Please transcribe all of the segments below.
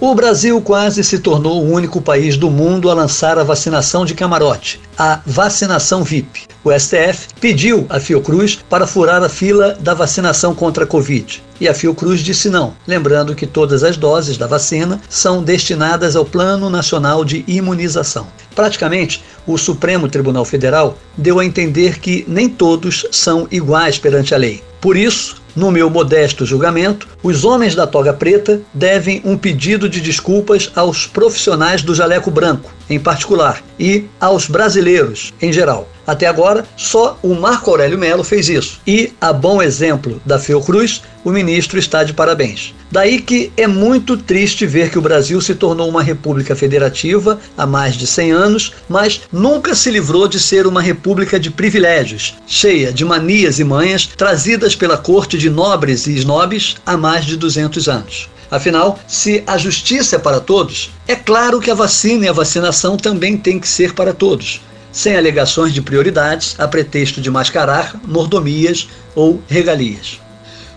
O Brasil quase se tornou o único país do mundo a lançar a vacinação de camarote, a vacinação VIP. O STF pediu a Fiocruz para furar a fila da vacinação contra a Covid. E a Fiocruz disse não, lembrando que todas as doses da vacina são destinadas ao Plano Nacional de Imunização. Praticamente, o Supremo Tribunal Federal deu a entender que nem todos são iguais perante a lei. Por isso, no meu modesto julgamento, os homens da toga preta devem um pedido de desculpas aos profissionais do jaleco branco, em particular, e aos brasileiros, em geral. Até agora, só o Marco Aurélio Melo fez isso. E, a bom exemplo da Fiocruz, o ministro está de parabéns. Daí que é muito triste ver que o Brasil se tornou uma república federativa há mais de 100 anos, mas nunca se livrou de ser uma república de privilégios, cheia de manias e manhas trazidas pela corte de nobres e snobs há mais de 200 anos. Afinal, se a justiça é para todos, é claro que a vacina e a vacinação também tem que ser para todos sem alegações de prioridades a pretexto de mascarar mordomias ou regalias.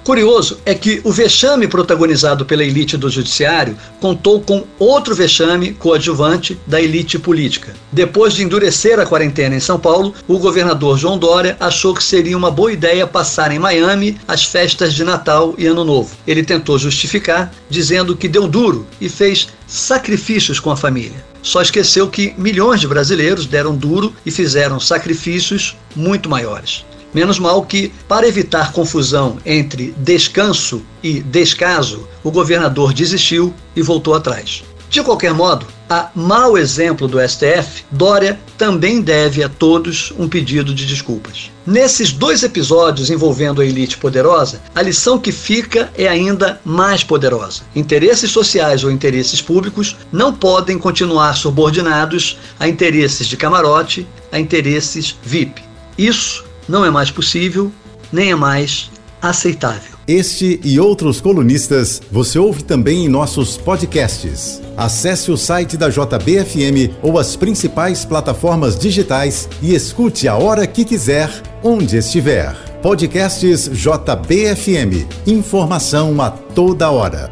Curioso é que o vexame protagonizado pela elite do judiciário contou com outro vexame coadjuvante da elite política. Depois de endurecer a quarentena em São Paulo, o governador João Dória achou que seria uma boa ideia passar em Miami as festas de Natal e Ano Novo. Ele tentou justificar, dizendo que deu duro e fez sacrifícios com a família. Só esqueceu que milhões de brasileiros deram duro e fizeram sacrifícios muito maiores. Menos mal que, para evitar confusão entre descanso e descaso, o governador desistiu e voltou atrás. De qualquer modo, a mau exemplo do STF, Dória também deve a todos um pedido de desculpas. Nesses dois episódios envolvendo a elite poderosa, a lição que fica é ainda mais poderosa. Interesses sociais ou interesses públicos não podem continuar subordinados a interesses de camarote, a interesses VIP. Isso não é mais possível, nem é mais aceitável. Este e outros colunistas você ouve também em nossos podcasts. Acesse o site da JBFM ou as principais plataformas digitais e escute a hora que quiser, onde estiver. Podcasts JBFM. Informação a toda hora.